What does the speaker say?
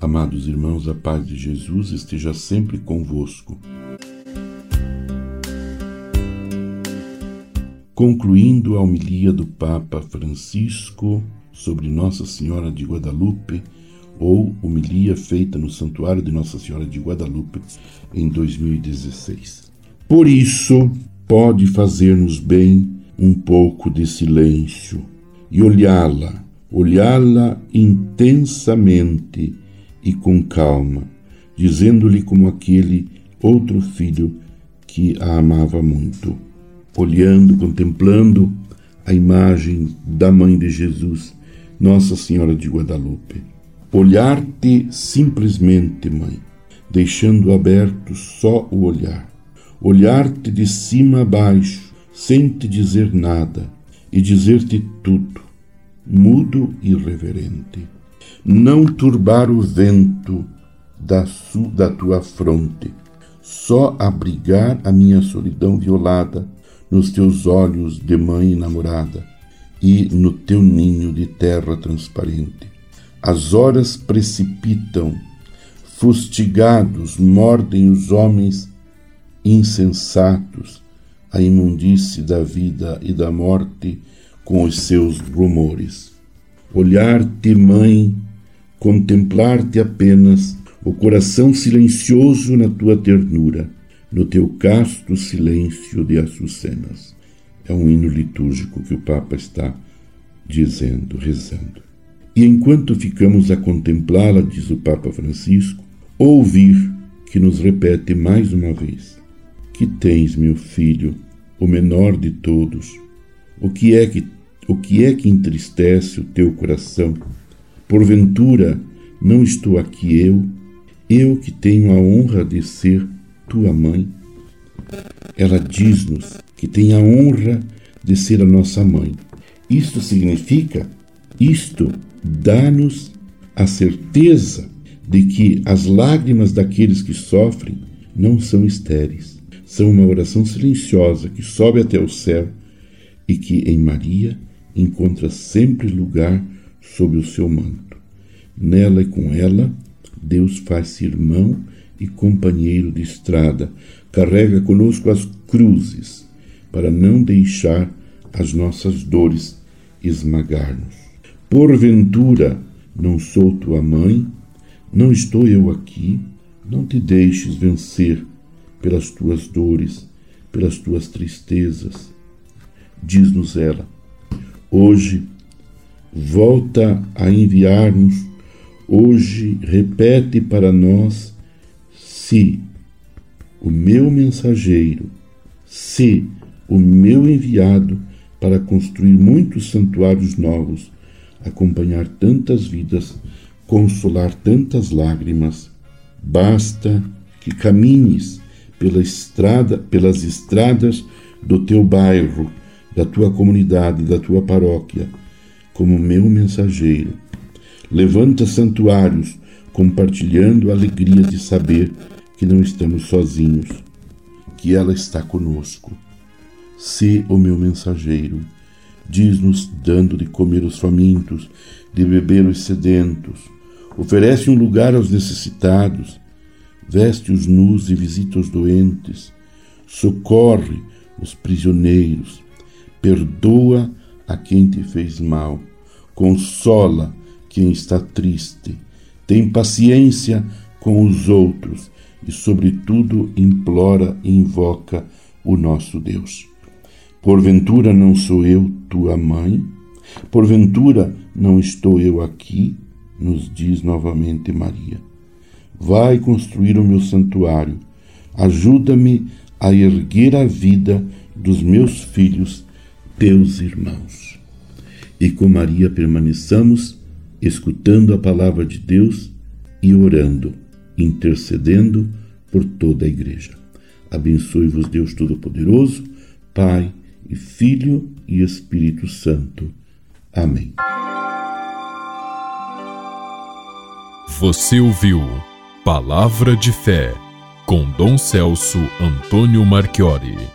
Amados irmãos, a paz de Jesus esteja sempre convosco. Concluindo a homilia do Papa Francisco sobre Nossa Senhora de Guadalupe, ou homilia feita no Santuário de Nossa Senhora de Guadalupe em 2016. Por isso, pode fazer-nos bem um pouco de silêncio e olhá-la, olhá-la intensamente e com calma, dizendo-lhe como aquele outro filho que a amava muito. Olhando, contemplando a imagem da mãe de Jesus, Nossa Senhora de Guadalupe. Olhar-te simplesmente, mãe, deixando aberto só o olhar. Olhar-te de cima a baixo, sem te dizer nada, e dizer-te tudo, mudo e reverente não turbar o vento da, da tua fronte, só abrigar a minha solidão violada nos teus olhos de mãe namorada e no teu ninho de terra transparente. As horas precipitam, fustigados mordem os homens insensatos, a imundície da vida e da morte com os seus rumores. Olhar-te, mãe, contemplar-te apenas, o coração silencioso na tua ternura, no teu casto silêncio de açucenas. É um hino litúrgico que o Papa está dizendo, rezando. E enquanto ficamos a contemplá-la, diz o Papa Francisco, ouvir que nos repete mais uma vez: Que tens, meu filho, o menor de todos? O que é que o que é que entristece o teu coração? Porventura, não estou aqui eu, eu que tenho a honra de ser tua mãe? Ela diz-nos que tem a honra de ser a nossa mãe. Isto significa, isto dá-nos a certeza de que as lágrimas daqueles que sofrem não são estéreis. São uma oração silenciosa que sobe até o céu e que em Maria encontra sempre lugar sob o seu manto. Nela e com ela, Deus faz-se irmão e companheiro de estrada, carrega conosco as cruzes, para não deixar as nossas dores esmagar-nos. Porventura, não sou tua mãe, não estou eu aqui, não te deixes vencer pelas tuas dores, pelas tuas tristezas. Diz-nos ela, hoje volta a enviar-nos, hoje repete para nós: se o meu mensageiro, se o meu enviado para construir muitos santuários novos, acompanhar tantas vidas, consolar tantas lágrimas, basta que caminhes pela estrada, pelas estradas do teu bairro, da tua comunidade, da tua paróquia, como meu mensageiro. Levanta santuários, compartilhando a alegria de saber que não estamos sozinhos, que ela está conosco. Se o meu mensageiro, diz-nos dando de comer os famintos, de beber os sedentos, oferece um lugar aos necessitados, veste os nus e visita os doentes, socorre os prisioneiros, perdoa a quem te fez mal consola quem está triste, tem paciência com os outros e, sobretudo, implora e invoca o nosso Deus. Porventura não sou eu tua mãe? Porventura não estou eu aqui? Nos diz novamente Maria. Vai construir o meu santuário. Ajuda-me a erguer a vida dos meus filhos, teus irmãos e com Maria permaneçamos escutando a palavra de Deus e orando, intercedendo por toda a Igreja. Abençoe-vos, Deus Todo-Poderoso, Pai e Filho e Espírito Santo. Amém. Você ouviu Palavra de Fé com Dom Celso Antônio Marchiori.